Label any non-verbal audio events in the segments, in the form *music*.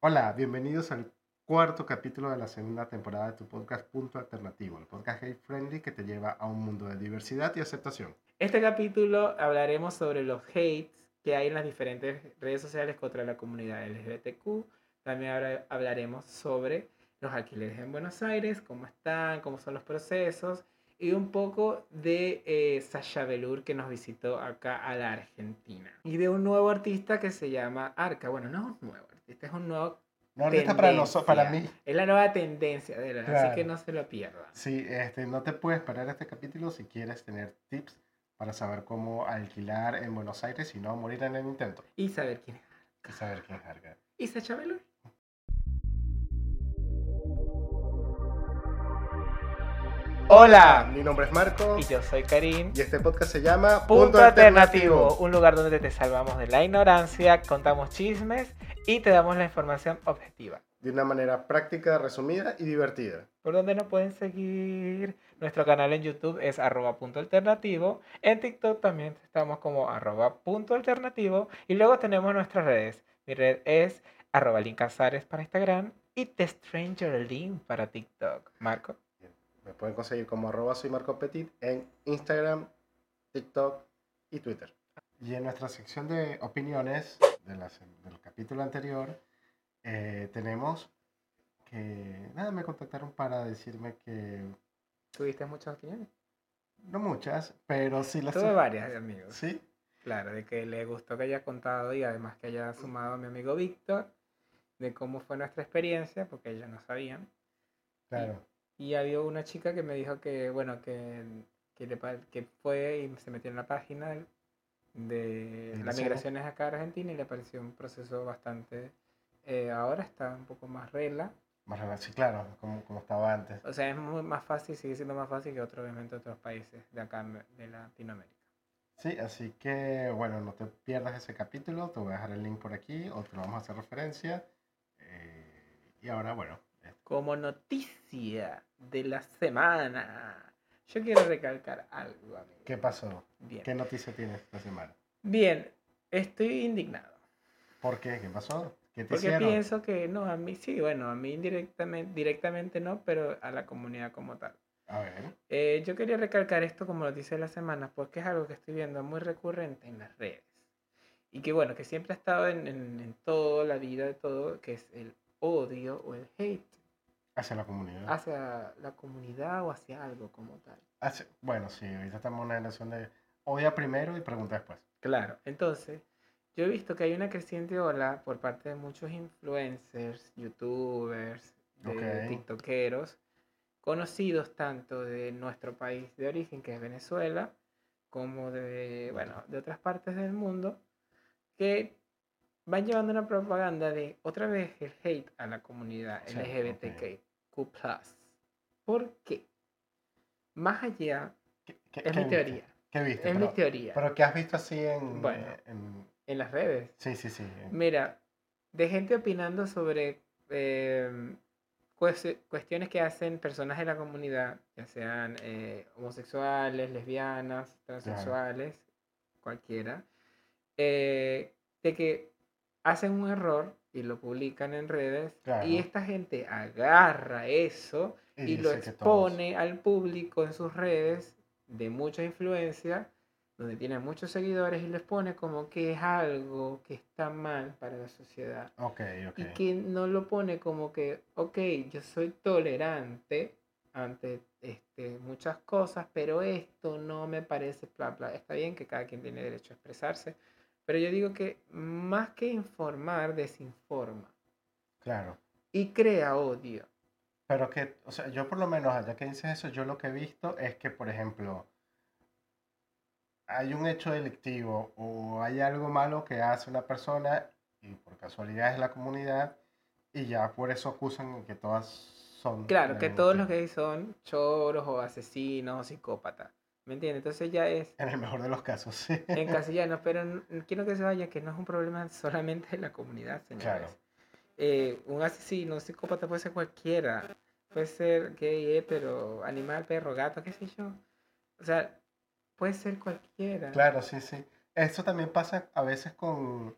Hola, bienvenidos al cuarto capítulo de la segunda temporada de tu podcast Punto Alternativo, el podcast hate friendly que te lleva a un mundo de diversidad y aceptación. Este capítulo hablaremos sobre los hates que hay en las diferentes redes sociales contra la comunidad LGBTQ. También habla- hablaremos sobre los alquileres en Buenos Aires, cómo están, cómo son los procesos y un poco de eh, Sasha Velour que nos visitó acá a la Argentina. Y de un nuevo artista que se llama Arca. Bueno, no es nuevo artista, es un nuevo... No, ahorita para, nosotros, para mí. Es la nueva tendencia de él, así que no se lo pierdan. Sí, este, no te puedes esperar este capítulo si quieres tener tips para saber cómo alquilar en Buenos Aires y no morir en el intento. Y saber quién es. Y saber quién es Arca. ¿Y Velour? Hola, Mi nombre es Marco y yo soy Karim. y este podcast se llama Punto Alternativo, un lugar donde te salvamos de la ignorancia, contamos chismes y te damos la información objetiva. De una manera práctica, resumida y divertida. Por donde nos pueden seguir. Nuestro canal en YouTube es arroba punto alternativo. En TikTok también estamos como arroba punto alternativo. Y luego tenemos nuestras redes. Mi red es arroba Link Casares para Instagram y The Stranger Link para TikTok. Marco. Me pueden conseguir como arroba soy Marco Petit en Instagram, TikTok y Twitter. Y en nuestra sección de opiniones de la se- del capítulo anterior, eh, tenemos que, nada, me contactaron para decirme que, ¿Tuviste muchas opiniones? no muchas, pero sí las... Tuve *laughs* varias, amigos. Sí, Claro, de que le gustó que haya contado y además que haya sumado a mi amigo Víctor de cómo fue nuestra experiencia, porque ellos no sabían. claro. Y había una chica que me dijo que, bueno, que, que, le que fue y se metió en la página de ¿Y las migraciones acá a Argentina y le pareció un proceso bastante... eh, ahora está un poco más regla. Más rela- sí, claro, como, como estaba antes. O sea, es muy más fácil, sigue siendo más fácil que otro, obviamente otros países de acá de Latinoamérica. Sí, así que, bueno, no te pierdas ese capítulo, te voy a dejar el link por aquí, o te lo vamos a hacer referencia. Eh, y ahora, bueno, Como noticia de la semana, yo quiero recalcar algo, amigo. ¿qué pasó? Bien. ¿Qué noticia tienes esta semana? Bien, estoy indignado. ¿Por qué? ¿Qué pasó? ¿Qué te Porque hicieron? pienso que no, a mí sí, bueno, a mí indirectamente, directamente no, pero a la comunidad como tal. A ver. Eh, yo quería recalcar esto como noticia de la semana porque es algo que estoy viendo muy recurrente en las redes. Y que bueno, que siempre ha estado en, en, en toda la vida de todo, que es el odio o el hate Hacia la comunidad. hacia la comunidad o hacia algo como tal. Hacia- bueno, sí, ahorita estamos en una relación de odia primero y pregunta después. Claro, entonces yo he visto que hay una creciente ola por parte de muchos influencers, youtubers, de tiktokeros, conocidos tanto de nuestro país de origen, que es Venezuela, como de, bueno, de otras partes del mundo, que van llevando una propaganda de otra vez el hate a la comunidad Sí, LGBTQ+. ¿Por qué? Más allá, ¿Qué, qué- es qué mi viste? teoría, ¿Qué viste? es mi pero, teoría, pero ¿qué has visto así en, Bueno. en- en las redes. Sí, sí, sí. Mira, de gente opinando sobre eh, cues- cuestiones que hacen personas de la comunidad, ya sean eh, homosexuales, lesbianas, transexuales, cualquiera, eh, de que hacen un error y lo publican en redes Claro. y esta gente agarra eso y, lo dice que todos- expone al público en sus redes de mucha influencia, donde tiene muchos seguidores y les pone como que es algo que está mal para la sociedad. Ok, ok. Y que no lo pone como que, ok, yo soy tolerante ante este, muchas cosas, pero esto no me parece bla, bla. Está bien que cada quien tiene derecho a expresarse, pero yo digo que más que informar, desinforma Claro. y crea odio. Pero que, o sea, yo por lo menos, allá que dices eso, yo lo que he visto es que, por ejemplo, hay un hecho delictivo o hay algo malo que hace una persona y por casualidad es la comunidad y ya por eso acusan que todas son... Claro, que todos los gays son choros o asesinos o psicópatas. ¿Me entiendes? Entonces ya es En el mejor de los casos, sí. en *laughs* castellano, pero quiero que se vaya que no es un problema *laughs* solamente de la comunidad, señores. Claro. Eh, un asesino, un psicópata puede ser cualquiera. Puede ser gay, pero animal, perro, gato, qué sé yo. O sea, puede ser cualquiera. Claro, sí, sí. Eso también pasa a veces con,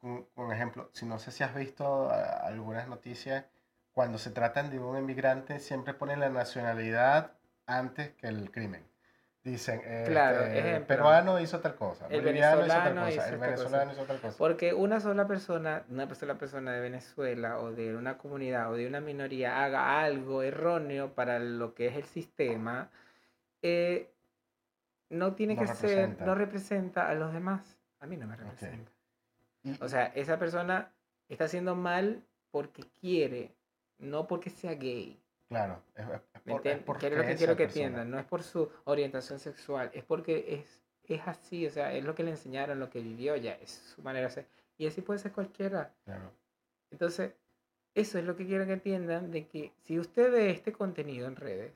un, un ejemplo, si no sé si has visto algunas noticias, cuando se tratan de un inmigrante siempre ponen la nacionalidad antes que el crimen. Dicen, Claro, este, el peruano hizo tal cosa, El boliviano hizo tal venezolano cosa, hizo el esta cosa. venezolano hizo tal cosa. Porque una sola persona, una sola persona de Venezuela o de una comunidad o de una minoría haga algo erróneo para lo que es el sistema, eh, no tiene No que ser, representa. no representa a los demás. A mí no me representa. Y- O sea, esa persona está haciendo mal porque quiere, no porque sea gay. Claro, es, es- es ¿Me por, es porque Que es lo que quiero que entiendan. No es por su orientación sexual, es porque es, es así, o sea, es lo que le enseñaron, lo que vivió ya, es su manera de ser. Y así puede ser cualquiera. Claro. Entonces, eso es lo que quiero que entiendan, de que si usted ve este contenido en redes,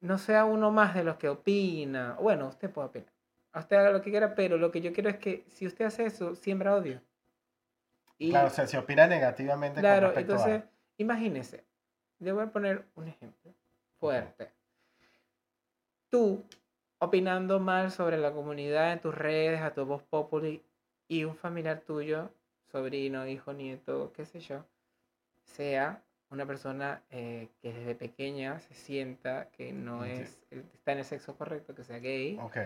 no sea uno más de los que opina. Bueno, usted puede opinar. Usted haga lo que quiera, pero lo que yo quiero es que si usted hace eso, siembra odio. Y, Claro, o sea, se opina negativamente con claro, respecto entonces, a... imagínese, le voy a poner un ejemplo fuerte. Tú opinando mal sobre la comunidad en tus redes, a tu voz populi, y un familiar tuyo, sobrino, hijo, nieto, qué sé yo, sea una persona eh, que desde pequeña se sienta que no es, está en el sexo correcto, que sea gay, Ok,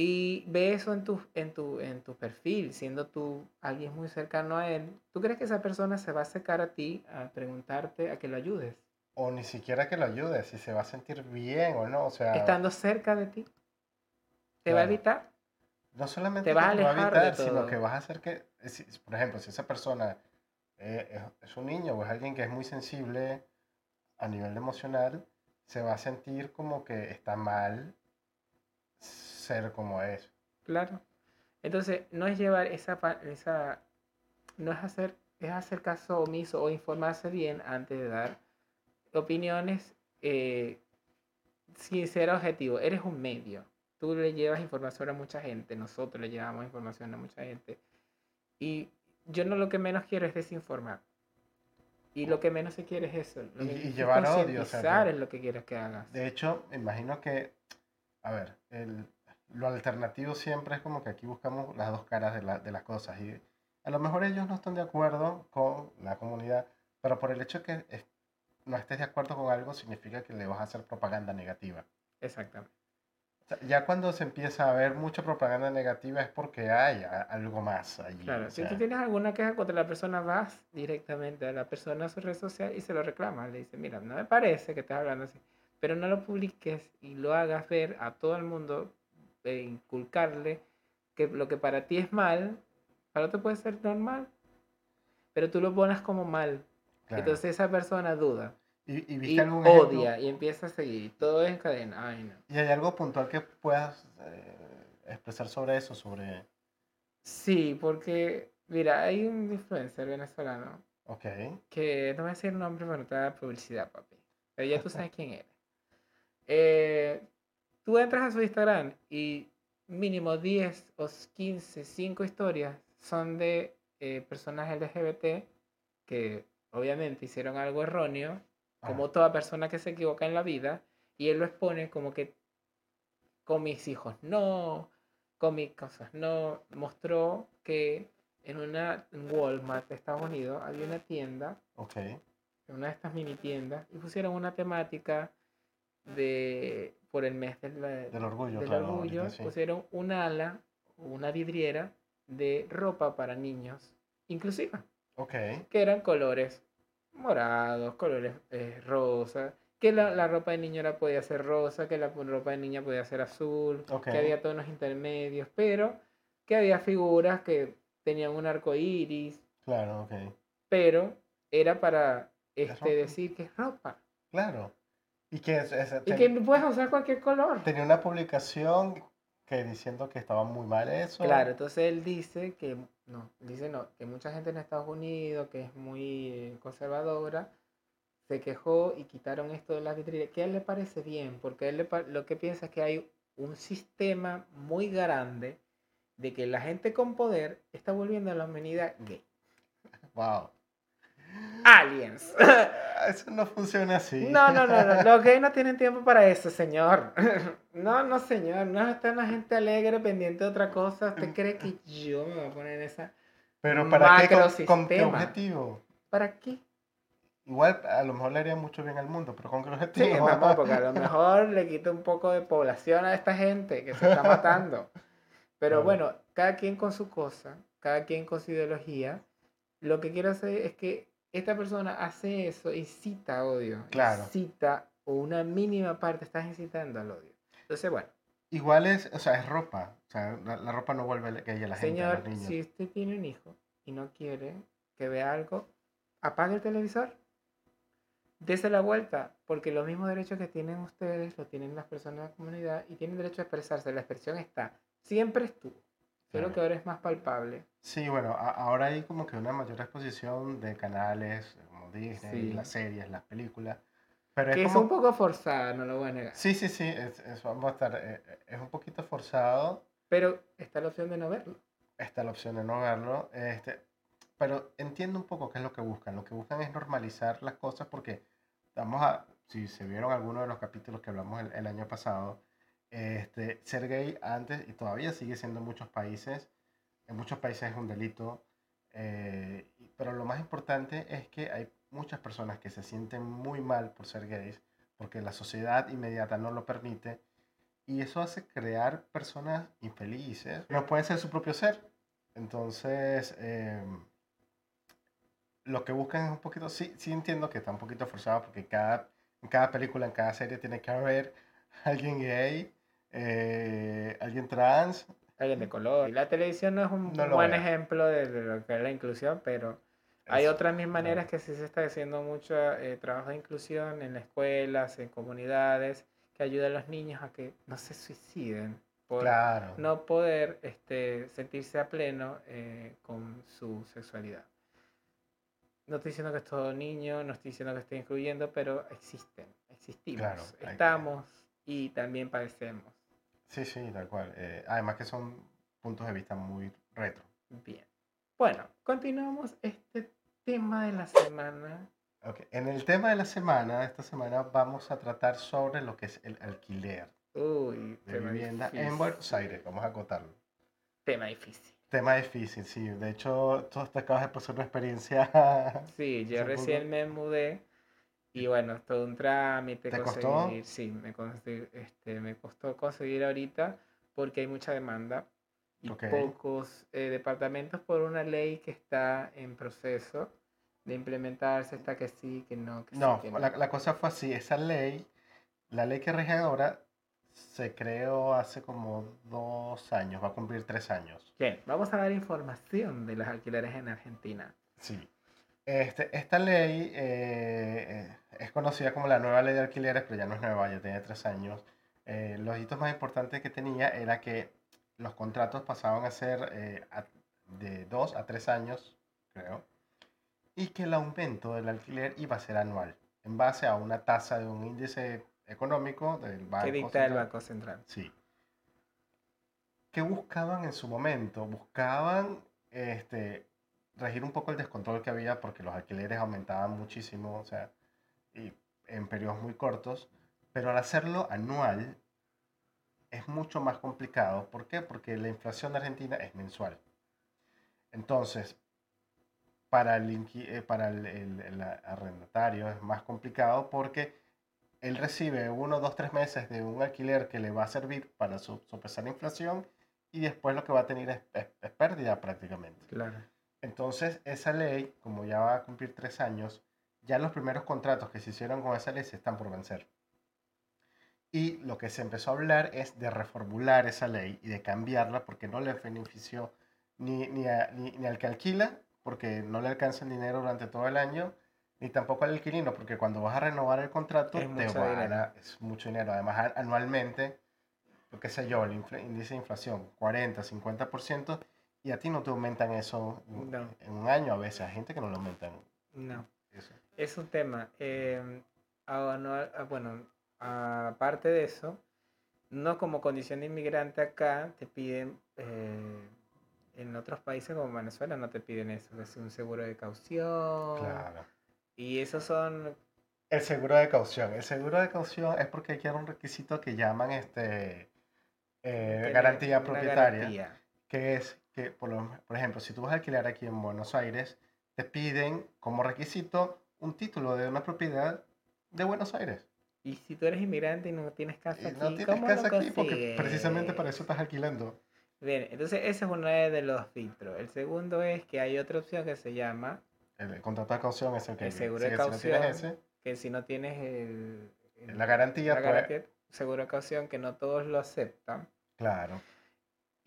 y ve eso en tu, en tu, en tu perfil, siendo tú alguien muy cercano a él, ¿tú crees que esa persona se va a acercar a ti a preguntarte a que lo ayudes? o ni siquiera que lo ayude, si se va a sentir bien o no, o sea... Estando cerca de ti, ¿te va a evitar? No solamente Te vas a que te va a evitar, sino que vas a hacer que, eh, si- por ejemplo, si esa persona eh, es, es un niño o es alguien que es muy sensible a nivel emocional, se va a sentir como que está mal ser como es. Claro. Entonces, no es llevar esa, esa no es hacer, es hacer caso omiso o informarse bien antes de dar opiniones eh, sin ser objetivo. Eres un medio. Tú le llevas información a mucha gente, nosotros le llevamos información a mucha gente. Y yo no lo que menos quiero es desinformar. Y lo que menos se quiere es eso. Lo Y- que y es llevar odio, o sea, concientizar que- es lo que quieres que hagas. De hecho, imagino que, a ver, el- lo alternativo siempre es como que aquí buscamos las dos caras de, la- de las cosas y a lo mejor ellos no están de acuerdo con la comunidad, pero por el hecho que es- no estés de acuerdo con algo significa que le vas a hacer propaganda negativa. Exactamente. O sea, ya cuando se empieza a ver mucha propaganda negativa es porque hay a- algo más allí. Claro, o si tú sea, tienes alguna queja contra la persona, vas directamente a la persona a su red social y se lo reclamas. Le dices, mira, no me parece que estás hablando así, pero no lo publiques y lo hagas ver a todo el mundo, e inculcarle que lo que para ti es mal, para otro puede ser normal, pero tú lo pones como mal. claro. Entonces esa persona duda ¿Y, y y viste algún ejemplo? odia y empieza a seguir. y Todo es en cadena. Ay, no. ¿Y hay algo puntual que puedas eh, expresar sobre eso? Sobre, Sí, porque, mira, hay un influencer venezolano ok, que no voy a decir el nombre para no te da publicidad, papi. Pero ya tú *laughs* sabes quién eres. Eh, tú entras a su Instagram y mínimo 10 o 15, 5 historias son de eh, personas LGBT que obviamente hicieron algo erróneo, como Ajá. toda persona que se equivoca en la vida, y él lo expone como que con mis hijos no, con mis cosas no. Mostró que en una Walmart de Estados Unidos había una tienda ok, en una de estas mini tiendas y pusieron una temática de por el mes del, del orgullo, del claro. orgullo, ahorita sí. pusieron un ala una vidriera de ropa para niños inclusiva, Ok, que eran colores morados, colores eh, rosa, que la, la ropa de niño era, podía ser rosa, que la ropa de niña podía ser azul, que había tonos intermedios, pero que había figuras que tenían un arco iris, claro, ok. pero era para este, decir que es ropa. Claro. Y que es- es- Y ten- que puedes usar cualquier color. tenía una publicación que diciendo que estaba muy mal eso. Claro, entonces él dice que, no, dice no, que mucha gente en Estados Unidos, que es muy eh, conservadora, se quejó y quitaron esto de las vitrinas, que a él le parece bien, porque a él le lo que piensa es que hay un sistema muy grande de que la gente con poder está volviendo a la humanidad gay. Wow. Aliens. Eso no funciona así. No, no, no, no, los gays no tienen tiempo para eso, señor. No, no, señor, no está la gente alegre pendiente de otra cosa. ¿Usted cree que yo me voy a poner en esa Pero ¿para qué? ¿Con, con qué objetivo? ¿Para qué? Igual a lo mejor le haría mucho bien al mundo, pero ¿con qué objetivo? Sí, mamá, porque a lo mejor le quita un poco de población a esta gente que se está matando. Pero bueno, cada quien con su cosa, cada quien con su ideología. Lo que quiero hacer es que esta persona hace eso, incita odio. Claro. Incita, o una mínima parte, estás incitando al odio. Entonces, bueno, Igual es, o sea, es ropa. O sea, la, la ropa no vuelve a la gente, señor, si usted tiene un hijo y no quiere que vea algo, apague el televisor. Dese la vuelta, porque los mismos derechos que tienen ustedes los tienen las personas de la comunidad y tienen derecho a expresarse. La expresión está, siempre estuvo, Claro. que ahora es más palpable. Sí, bueno, a- ahora hay como que una mayor exposición de canales como Disney, Sí. las series, las películas. Pero Que es es como... un poco forzada, no lo voy a negar. Sí, sí, sí, es, es- vamos a estar, eh, eh, es un poquito forzado. Pero está la opción de no verlo. Está la opción de no verlo. Este, pero entiendo un poco qué es lo que buscan. Lo que buscan es normalizar las cosas porque vamos a, si se vieron algunos de los capítulos que hablamos el, el año pasado, este, ser gay antes y todavía sigue siendo en muchos países, en muchos países es un delito, eh, pero lo más importante es que hay muchas personas que se sienten muy mal por ser gays porque la sociedad inmediata no lo permite y eso hace crear personas infelices. No pueden ser su propio ser. Entonces, eh, lo que buscan es un poquito, sí, sí entiendo que está un poquito forzado porque cada, en cada película, en cada serie tiene que haber *laughs* alguien gay, eh, alguien trans. Alguien de color. Y la televisión no es un No buen veo. ejemplo de, de lo que es la inclusión, pero hay otras mil maneras que sí se está haciendo mucho eh, trabajo de inclusión en escuelas, en comunidades, que ayuda a los niños a que no se suiciden por Claro. no poder este, sentirse a pleno eh, con su sexualidad. No estoy diciendo que es todo niño, no estoy diciendo que estoy incluyendo, pero existen, existimos, Claro, hay que- estamos y también padecemos. Sí, sí, tal cual. Eh, además que son puntos de vista muy retro. Bien. Bueno, continuamos este tema de la semana. Ok, En el tema de la semana, esta semana vamos a tratar sobre lo que es el alquiler Uy, de tema vivienda en difícil. Buenos Aires. Vamos a acotarlo. Tema difícil. Tema difícil, sí. De hecho, tú te acabas de pasar una experiencia. Sí, yo *laughs* recién me mudé y bueno, todo un trámite ¿Te costó? conseguir. Sí, me, este, me costó conseguir ahorita porque hay mucha demanda y Ok. pocos eh, departamentos por una ley que está en proceso de implementarse, está que sí, que no, que No, sí, que no. la, la cosa fue así. Esa ley, la ley que rige ahora, se creó hace como dos años, va a cumplir tres años. Bien, vamos a dar información de los alquileres en Argentina. Sí. Este, esta ley eh, eh, es conocida como la nueva ley de alquileres, pero ya no es nueva, ya tiene tres años. Eh, los hitos más importantes que tenía era que los contratos pasaban a ser eh, a- de dos a tres años, creo, y que el aumento del alquiler iba a ser anual, en base a una tasa de un índice económico del Banco que dicta el Central. Banco Central. Sí. ¿Qué buscaban en su momento? Buscaban este, regir un poco el descontrol que había porque los alquileres aumentaban muchísimo, o sea, y en periodos muy cortos, pero al hacerlo anual es mucho más complicado. ¿Por qué? Porque la inflación de Argentina es mensual. Entonces, para el, eh, para el, el- el arrendatario es más complicado porque él recibe uno, dos, tres meses de un alquiler que le va a servir para so- sopesar la inflación y después lo que va a tener es, es- es pérdida prácticamente. Claro. Entonces, esa ley, como ya va a cumplir tres años, ya los primeros contratos que se hicieron con esa ley se están por vencer. Y lo que se empezó a hablar es de reformular esa ley y de cambiarla porque no le benefició ni, ni, a- ni- ni al que alquila, porque no le alcanza el dinero durante todo el año, ni tampoco al inquilino, porque cuando vas a renovar el contrato, Es te mucho dinero. es mucho dinero. Además, anualmente, lo que sé yo, el índice de inflación, 40, 50%, y a ti no te aumentan eso en- No. en un año a veces. Hay gente que no lo aumentan No. eso. Es un tema. eh, no, ah, bueno, aparte de eso, no como condición de inmigrante acá te piden eh, en otros países como Venezuela no te piden eso, es un seguro de caución. Claro. Y esos son... El seguro de caución. El seguro de caución es porque hay un requisito que llaman este eh, garantía propietaria, garantía. que es que, por, lo- por ejemplo, si tú vas a alquilar aquí en Buenos Aires, te piden como requisito un título de una propiedad de Buenos Aires. Y si tú eres inmigrante y no tienes casa Y aquí, no tienes ¿cómo casa lo aquí porque precisamente para eso estás alquilando. Bien, entonces ese es uno de los filtros. El segundo es que hay otra opción que se llama El, contrato de caución es el que El seguro de si no caución, ese, que si no tienes el, el- la garantía, la garantía, seguro de caución, que no todos lo aceptan claro.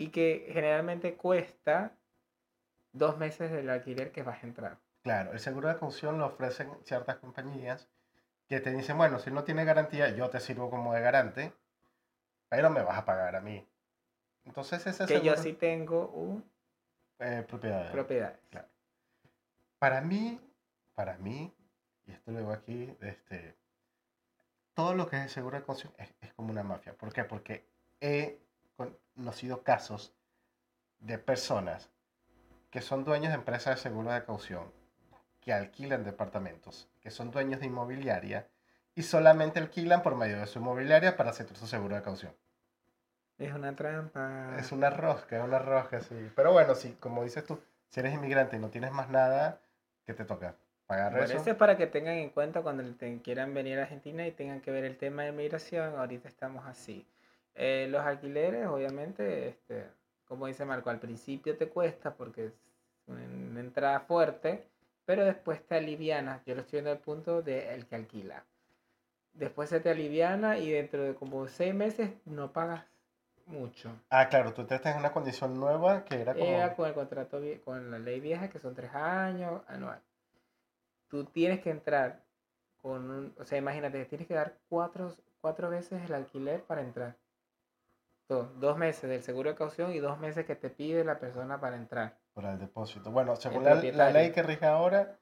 Y que generalmente cuesta dos meses del alquiler que vas a entrar. Claro, el seguro de caución lo ofrecen ciertas compañías que te dicen, bueno, si no tiene garantía, yo te sirvo como de garante, pero me vas a pagar a mí. Entonces ese Que yo sí tengo un eh, propiedad. propiedad. Claro. Para mí, para mí, y esto lo digo aquí, este, todo lo que es el seguro de caución es, es como una mafia. ¿Por qué? Porque he conocido casos de personas que son dueños de empresas de seguro de caución, que alquilan departamentos, que son dueños de inmobiliaria y solamente alquilan por medio de su inmobiliaria para hacer su seguro de caución. Es una trampa. Es una rosca, es una rosca, sí. Pero bueno, sí, como dices tú, si eres inmigrante y no tienes más nada, ¿qué te toca? ¿Pagar Bueno, eso? eso es para que tengan en cuenta cuando te- quieran venir a Argentina y tengan que ver el tema de migración. Ahorita estamos así. Eh, los alquileres, obviamente, este, como dice Marco, al principio te cuesta porque es una entrada fuerte, pero después te aliviana. Yo lo estoy viendo al punto de el que alquila. Después se te aliviana y dentro de como seis meses no pagas mucho. Ah, claro, tú entraste en una condición nueva que era como... Era con el contrato, con la ley vieja, que son tres años anual. Tú tienes que entrar con un, o sea, imagínate, tienes que dar cuatro, cuatro veces el alquiler para entrar. Do- dos meses del seguro de caución y dos meses que te pide la persona para entrar. Por el depósito. Bueno, según la, la ley que rige ahora,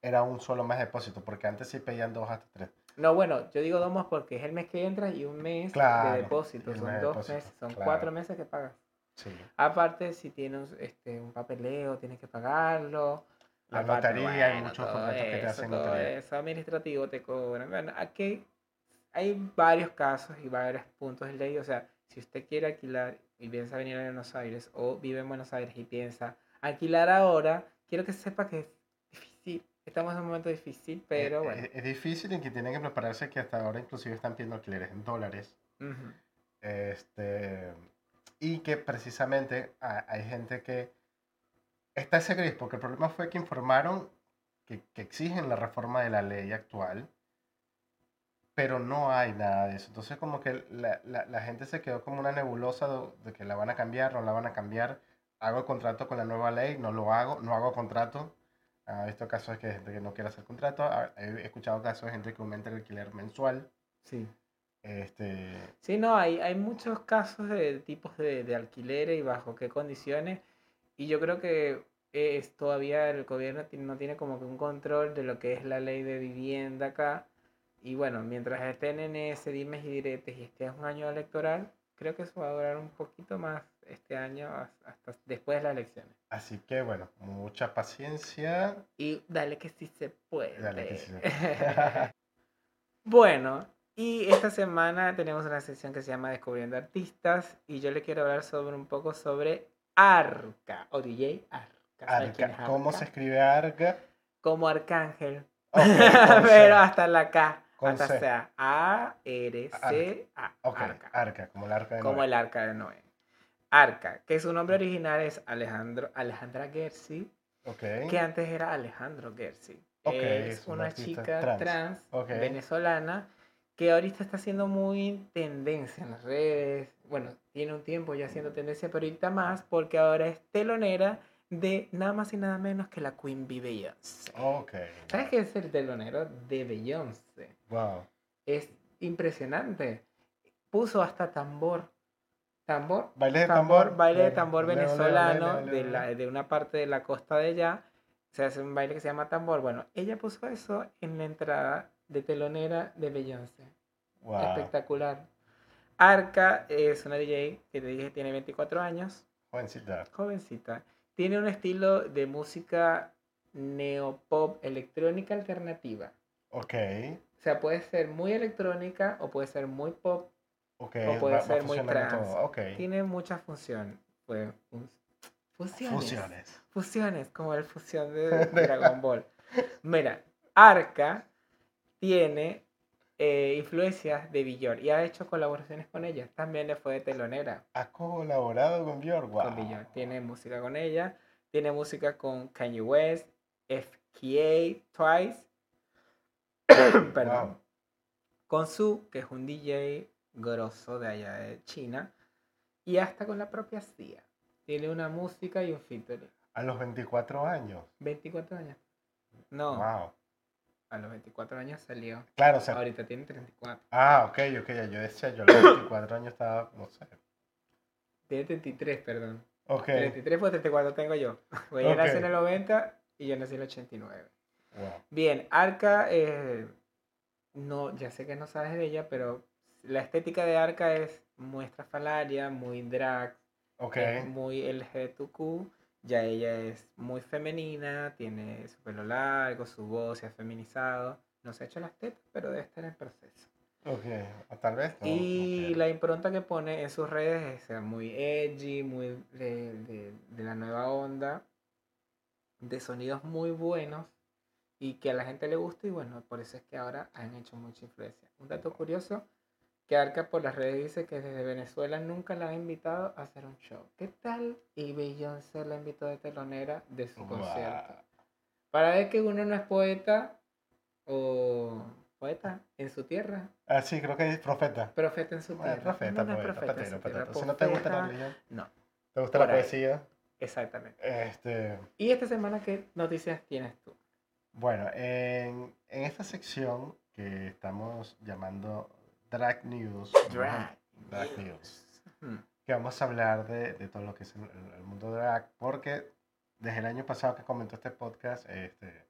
era un solo mes de depósito, porque antes sí pedían dos hasta tres. No, bueno, yo digo dos más porque es el mes que entras y un mes Claro, de depósito. Son mes dos depósito, meses, son claro. cuatro meses que pagas. Sí. Aparte, si tienes este, un papeleo, tienes que pagarlo. La Aparte, notaría, hay bueno, muchos todo contratos que te hacen todo notaría. eso administrativo te cobran. Bueno, aquí hay varios casos y varios puntos de ley. O sea, si usted quiere alquilar y piensa venir a Buenos Aires o vive en Buenos Aires y piensa alquilar ahora, quiero que sepa que es difícil. Estamos en un momento difícil, pero Eh, bueno. Es, es difícil y que tienen que prepararse que hasta ahora inclusive están pidiendo alquileres en dólares. Este, y que precisamente ha- hay gente que está ese gris, porque el problema fue que informaron que, que exigen la reforma de la ley actual, pero no hay nada de eso. Entonces como que la, la- la gente se quedó como una nebulosa de, de que la van a cambiar, no la van a cambiar. Hago el contrato con la nueva ley, no lo hago, no hago contrato. He visto casos de gente que no quiere hacer contrato. Ah, He escuchado casos de gente que aumenta el alquiler mensual. Sí. Este, Sí, no, hay, hay muchos casos de tipos de, de alquileres y bajo qué condiciones. Y yo creo que es, todavía el gobierno no tiene como que un control de lo que es la ley de vivienda acá. Y bueno, mientras estén en ese dimes y diretes y este es un año electoral, creo que eso va a durar un poquito más este año has- hasta después de las elecciones. Así que bueno, mucha paciencia. Y dale que sí se puede. Dale que sí se puede. *laughs* bueno, y esta semana tenemos una sección que se llama Descubriendo Artistas y yo le quiero hablar sobre un poco sobre Arca o DJ Arca. ¿Sabe quién es Arca. ¿Cómo se escribe Arca? Como Arcángel. *laughs* Pero hasta la K. Con hasta C. sea A-R-C-A. Ok, Arca. Arca, como el arca de Como Noé. el Arca de Noé. Arca, que su nombre original es Alejandro, Alejandra Gersi, que antes era Alejandro Gersi. Es es un una chica trans. venezolana que ahorita está haciendo muy tendencia en las redes. Bueno, tiene un tiempo ya haciendo tendencia, pero ahorita más porque ahora es telonera de nada más y nada menos que la Queen Bee Beyoncé. Ok. ¿Sabes qué es el telonero de Beyoncé? Wow. Es impresionante. Puso hasta tambor. Tambor. Baile de tambor, tambor. baile de tambor venezolano de, la, de una parte de la costa de allá. Se hace un baile que se llama tambor. Bueno, ella puso eso en la entrada de telonera de Beyoncé. Wow. Espectacular. Arca es una DJ que te dije tiene 24 años, Jovencita. jovencita. Tiene un estilo de música neopop electrónica alternativa. Ok. O sea, puede ser muy electrónica o puede ser muy pop Ok. o puede va- va ser muy trans. todo, Ok. Tiene muchas funciones. Pues, fusiones. Fusiones. Fusiones, como el fusión de *laughs* Dragon Ball. Mira, Arca tiene eh, influencias de Björk y ha hecho colaboraciones con ella. También le fue de telonera Ha colaborado con Björk. Wow. con Björk. Tiene música con ella, tiene música con Kanye West, FKA, Twice, *coughs* perdón, Wow. con Su, que es un DJ grosso de allá de China, y hasta con la propia CIA. Tiene una música y un featuring. A los 24 años. 24 años. No, Wow. A los 24 años salió. Claro, o sea. Ahorita tiene 34. Ah, ok, ok. ya Yo decía, yo a los 24 años estaba, no sé. Tiene 33, perdón. Ok. 33 pues 34 tengo yo. *laughs* Pues ella Ok. nació en el 90 y yo nací en el 89. Wow. Bien, Arca, eh, no, ya sé que no sabes de ella, pero la estética de Arca es muy estrafalaria, muy drag, Ok. es muy LGBTQ. Ya ella es muy femenina, tiene su pelo largo, su voz se ha feminizado. No se ha hecho las tetas, pero debe estar en proceso. Ok. O tal vez no. Y ok. la impronta que pone en sus redes es ser muy edgy, muy de, de- de la nueva onda, de sonidos muy buenos y que a la gente le gusta y bueno, por eso es que ahora han hecho mucha influencia. Un dato curioso, que Arca por las redes dice que desde Venezuela nunca la han invitado a hacer un show. ¿Qué tal? Y Beyoncé la invitó de telonera de su concierto. Wow. Para ver que uno no es poeta o poeta en su tierra, Ah, sí, creo que es profeta. profeta en su tierra. profeta, no es poeta, profeta patero, patero. Si no te gusta la profeta, religión, No, te gusta la por ahí. poesía. exactamente. Este, ¿Y esta semana qué noticias tienes tú? bueno, en, en esta sección que estamos llamando Drag News. Drag. Drag News. Hmm. Que vamos a hablar de, de todo lo que es el, el- mundo drag, porque desde el año pasado que comentó este podcast, este,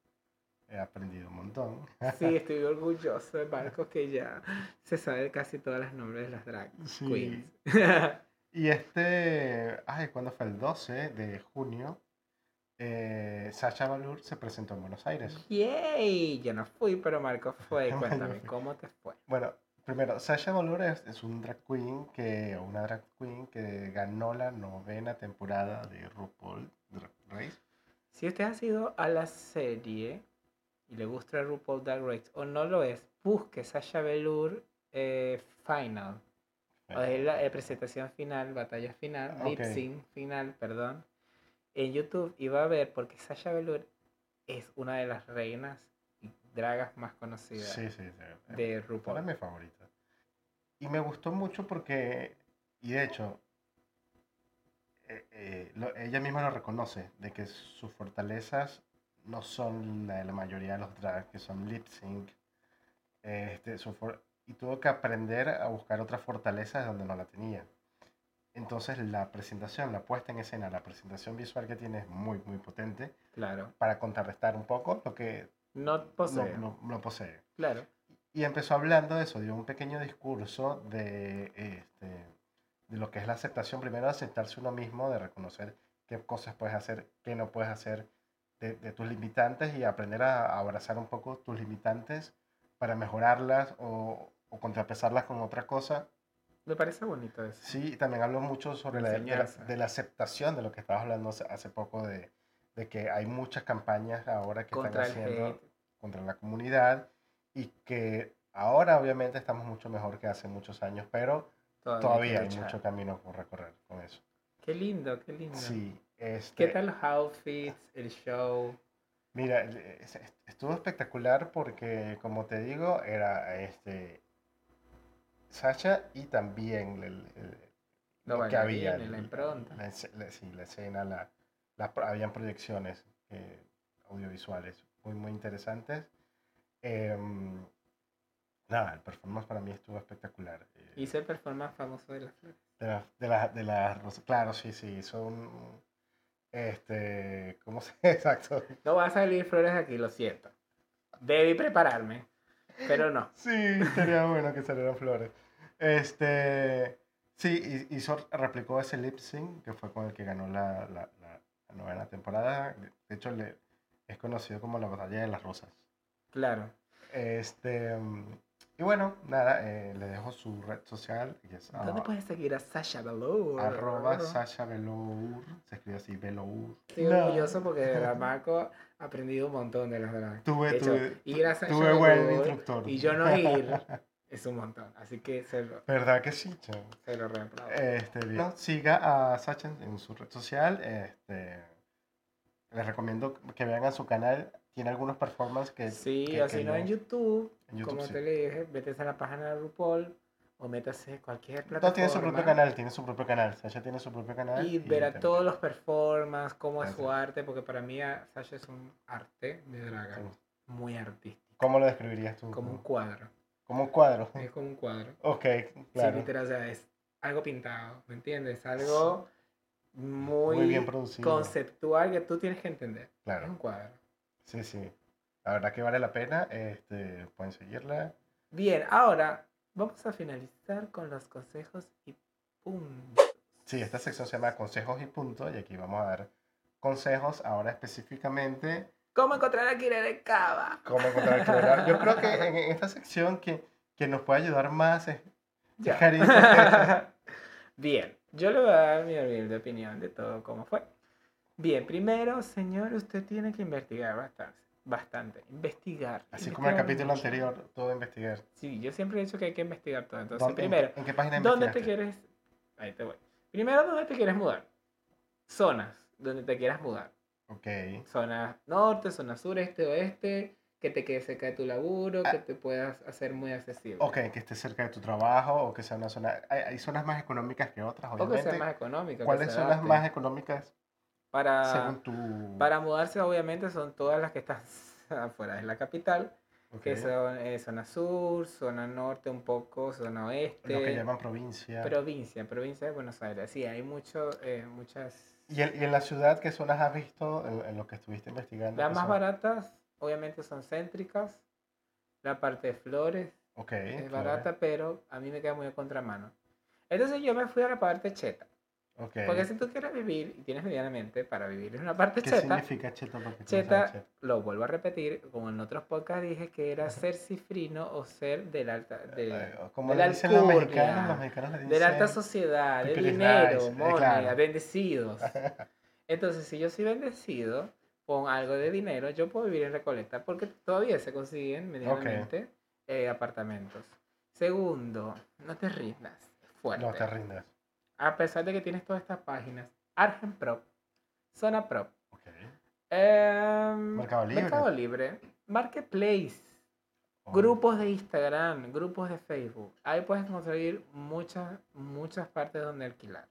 he aprendido un montón. Sí, estoy orgulloso de Marcos que ya se sabe casi todos los nombres de las drag Sí. queens. Y este, ay, ¿cuándo fue? El 12 de junio, eh, Sasha Velour se presentó en Buenos Aires. ¡Yay! Yo no fui, pero Marcos fue. *laughs* Cuéntame. ¿cómo te fue? Bueno, primero, Sasha Velour es, un drag queen que, una drag queen que ganó la novena temporada de RuPaul Drag Race. Si usted ha sido a la serie y le gusta RuPaul Drag Race o no lo es, busque Sasha Velour eh, Final. O es la eh, presentación final, batalla final, Ok. lip sync final, perdón, en YouTube y va a ver porque Sasha Velour es una de las reinas dragas más conocidas Sí, sí, sí. de RuPaul. es mi favorita. Y me gustó mucho porque, y de hecho, eh, eh, lo- ella misma lo reconoce, de que sus fortalezas no son la de la mayoría de los drag, que son lip sync. Este, su for- y tuvo que aprender a buscar otras fortalezas donde no la tenía. Entonces la presentación, la puesta en escena, la presentación visual que tiene es muy, muy potente Claro, para contrarrestar un poco lo que no posee. no- no- no posee. Claro, Y empezó hablando de eso, dio un pequeño discurso de, este, de lo que es la aceptación, primero de aceptarse uno mismo, de reconocer qué cosas puedes hacer, qué no puedes hacer, de, de tus limitantes y aprender a, a abrazar un poco tus limitantes para mejorarlas o, o contrapesarlas con otra cosa. me parece bonito eso. Sí, y también habló mucho sobre la, de, la, Enseñanza. de la aceptación de lo que estabas hablando hace poco, de, de que hay muchas campañas ahora que Contra el están haciendo hate. contra la comunidad y que ahora obviamente estamos mucho mejor que hace muchos años, pero Todavía, todavía hay mucho camino por recorrer con eso. Qué lindo, qué lindo. Sí, este, ¿Qué tal los outfits, el show? Mira, el- es- es- estuvo espectacular porque, como te digo, era este Sasha y también el, el- lo que había. bailarines, la el- impronta. la la- sí, la escena, la, la habían proyecciones eh, audiovisuales muy, muy interesantes. Em, nada, el performance para mí estuvo espectacular. eh, Hizo el performance famoso de las flores. de la, de la, de la claro, sí, sí, son, este, ¿cómo se, *laughs* exacto? No va a salir flores aquí, lo siento. Debí prepararme, pero no. *laughs* Sí, sería bueno que salieran flores. Este, sí, hi- hizo, replicó ese lip sync que fue con el que ganó la, la, la- novena temporada. De hecho, le, es conocido como la batalla de las rosas. Claro. Este, y bueno, nada, eh, le dejo su red social. Que es, ¿Dónde ah, puedes seguir a Sasha Velour? Arroba Sasha Velour. Se escribe así, Velour. Estoy No. orgulloso porque de verdad *laughs* Marco ha aprendido un montón de las drag. Tuve- De hecho, tuve- Sasha Tuve buen Velour instructor. y yo no ir *laughs* es un montón. Así que se lo, ¿Verdad que sí, chavo? se lo reaplaudo. Este, bien. No, siga a Sacha en, su red social. Este, les recomiendo que vean a su canal. Tiene algunos performances que. Sí, que- o si no en YouTube, en YouTube, como sí. te le dije, métese a la página de RuPaul o métase en cualquier No, plataforma. tiene su propio canal, tiene su propio canal. Sasha tiene su propio canal. Y verá te- todos los performances, cómo es Así. su arte, porque para mí a- Sasha es un arte de draga, Sí. muy artístico, ¿Cómo lo describirías tú? como un cuadro. Como un cuadro. Es como un cuadro. Ok, Sí, claro. literal, o sea, es algo pintado, ¿me entiendes? Algo muy, Muy bien producido. conceptual que tú tienes que entender. Claro. Es un cuadro. Sí, sí. La verdad que vale la pena. Este, pueden seguirla. Bien, ahora vamos a finalizar con los consejos y puntos. Sí, esta sección se llama Consejos y Punto. Y aquí vamos a dar consejos ahora específicamente ¿Cómo encontrar a Kira de Cava? cómo encontrar el programa. Yo creo que en esta sección que, que nos puede ayudar más es, Ya. *laughs* Bien, yo le voy a dar mi humilde opinión de todo cómo fue. Bien, primero, señor, usted tiene que investigar bastante. Bastante. Investigar. Así como en el investigar capítulo mucho. anterior, todo investigar. Sí, yo siempre he dicho que hay que investigar todo. Entonces, ¿Dónde- en primero, qué- ¿En qué página ¿dónde te quieres? Ahí te voy. Primero, ¿dónde te quieres mudar? Zonas donde te quieras mudar. Ok. Zona norte, zona sur, este, oeste, que te quede cerca de tu laburo, Ah. que te puedas hacer muy accesible. Ok, que esté cerca de tu trabajo o que sea una zona... Hay, hay zonas más económicas que otras, O que obviamente. más económica. que ¿Cuáles son las más económicas Para, según tu... para mudarse, obviamente, son todas las que están *laughs* afuera de la capital, Ok. que son eh, zona sur, zona norte un poco, zona oeste. Lo que llaman provincia. Provincia, provincia de Buenos Aires. Sí, hay mucho, eh, muchas... ¿Y, en, y en la ciudad qué zonas has visto en, en lo que estuviste investigando? Las más son? baratas, obviamente, son céntricas. La parte de flores Ok. es flores. barata, pero a mí me queda muy a contramano. Entonces yo me fui a la parte cheta. Porque si tú quieres vivir y tienes medianamente para vivir en una parte ¿Qué cheta, significa cheta? Porque cheta, lo vuelvo a repetir, como en otros podcasts dije que era ser cifrino o ser del alta, de, Eh, Como de le la dicen los mexicanos, los mexicanos le dicen... de la alta sociedad, de People is dinero, nice, eh, money, claro. bendecidos. *laughs* Entonces, si yo soy bendecido con algo de dinero, yo puedo vivir en Recoleta porque todavía se consiguen medianamente eh, apartamentos. Segundo, no te rindas. Fuerte. No te rindas. A pesar de que tienes todas estas páginas, Argenprop, Zona Prop, Ok. em, Mercado Libre. Mercado Libre, Marketplace, Oh, grupos de Instagram, grupos de Facebook. Ahí puedes conseguir muchas, muchas partes donde alquilar.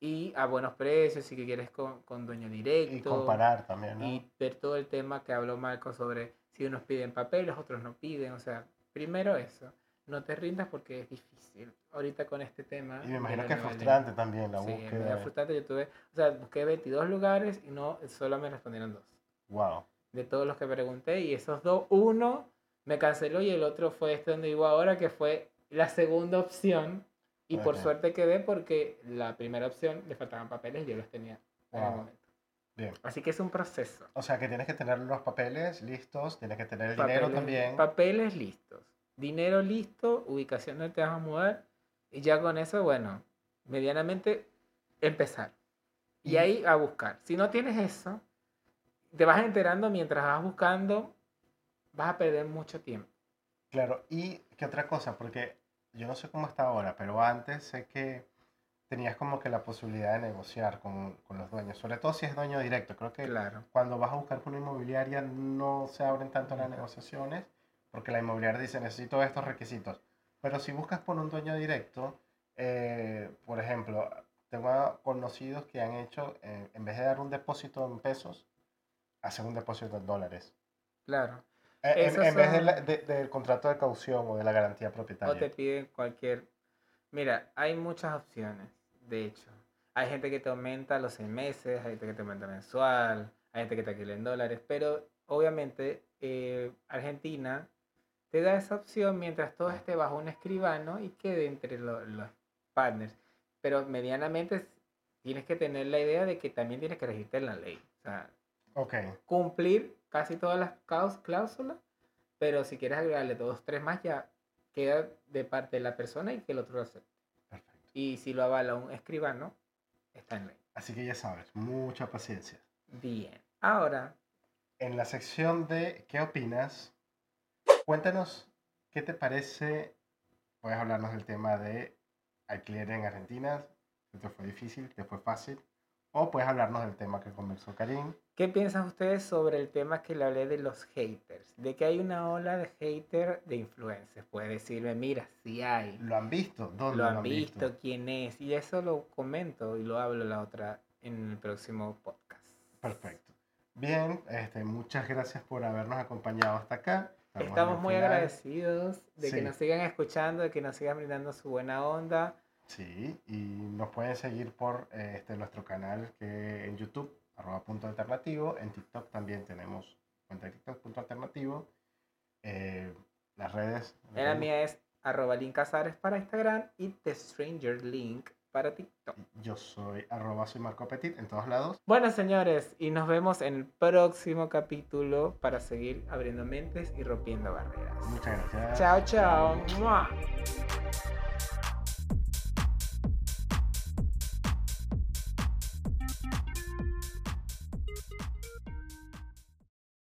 Y a buenos precios, si quieres con, con dueño directo. Y comparar también, ¿no? y ver todo el tema que habló Marco sobre si unos piden papeles, otros no piden. O sea, primero eso. No te rindas porque es difícil. Ahorita con este tema. Y me imagino que es frustrante también la Sí, búsqueda. medio frustrante. Yo tuve, o sea, busqué 22 lugares y no, solo me respondieron dos. Wow. De todos los que pregunté y esos dos, uno me canceló y el otro fue este donde vivo ahora, que fue la segunda opción. Y por Ok. suerte quedé porque la primera opción le faltaban papeles y yo los tenía en el Wow. momento. Bien. Así que es un proceso. O sea que tienes que tener los papeles listos, tienes que tener el dinero Papeles- también. Papeles listos. Dinero listo, ubicación donde te vas a mudar. Y ya con eso, bueno, medianamente empezar. Y Y- ahí a buscar. Si no tienes eso, te vas enterando mientras vas buscando, vas a perder mucho tiempo. Claro, y qué otra cosa, porque yo no sé cómo está ahora, pero antes sé que tenías como que la posibilidad de negociar con, con los dueños, sobre todo si es dueño directo. Creo que Claro. cuando vas a buscar con una inmobiliaria no se abren tanto las negociaciones, porque la inmobiliaria dice necesito estos requisitos. Pero si buscas por un dueño directo, eh, por ejemplo, tengo conocidos que han hecho, eh, en vez de dar un depósito en pesos, hacen un depósito en dólares. Claro. Eh, En, en vez de la- de- del contrato de caución o de la garantía O te propietaria. piden cualquier... Mira, hay muchas opciones, de hecho. Hay gente que te aumenta los seis meses, hay gente que te aumenta mensual, hay gente que te alquila en dólares, pero obviamente eh, Argentina te da esa opción mientras todo esté bajo un escribano y quede entre lo- los partners. Pero medianamente tienes que tener la idea de que también tienes que registrar la ley. O sea, Ok, cumplir casi todas las cláusulas, pero si quieres agregarle dos, tres más, ya queda de parte de la persona y que el otro lo acepte. perfecto. Y si lo avala un escribano, está en ley. Así que ya sabes, mucha paciencia. Bien. Ahora, En la sección de ¿qué opinas? Cuéntanos qué te parece. Puedes hablarnos del tema de alquiler en Argentina. Te fue difícil, te fue fácil. O puedes hablarnos del tema que conversó Karim. ¿qué piensan ustedes sobre el tema que le hablé de los haters? De que hay una ola de haters de influencers. Puede decirme, mira, sí hay. ¿Lo han visto? ¿Dónde Lo han visto, quién es. Y eso lo comento y lo hablo la otra en el próximo podcast. Perfecto. Bien, este, muchas gracias por habernos acompañado hasta acá. Estamos muy final. agradecidos de que nos sigan escuchando, de que nos sigan brindando su buena onda. Sí, y nos pueden seguir por eh, este, nuestro canal que en YouTube, arroba punto alternativo. En TikTok también tenemos cuenta de TikTok, punto alternativo. Eh, las redes. La mía es arroba link para Instagram y The Stranger Link para TikTok. Yo soy arroba soy Marco Petit en todos lados. Bueno, señores, y nos vemos en el próximo capítulo para seguir abriendo mentes y rompiendo barreras. Muchas gracias. Chao, chao. ¡Mua!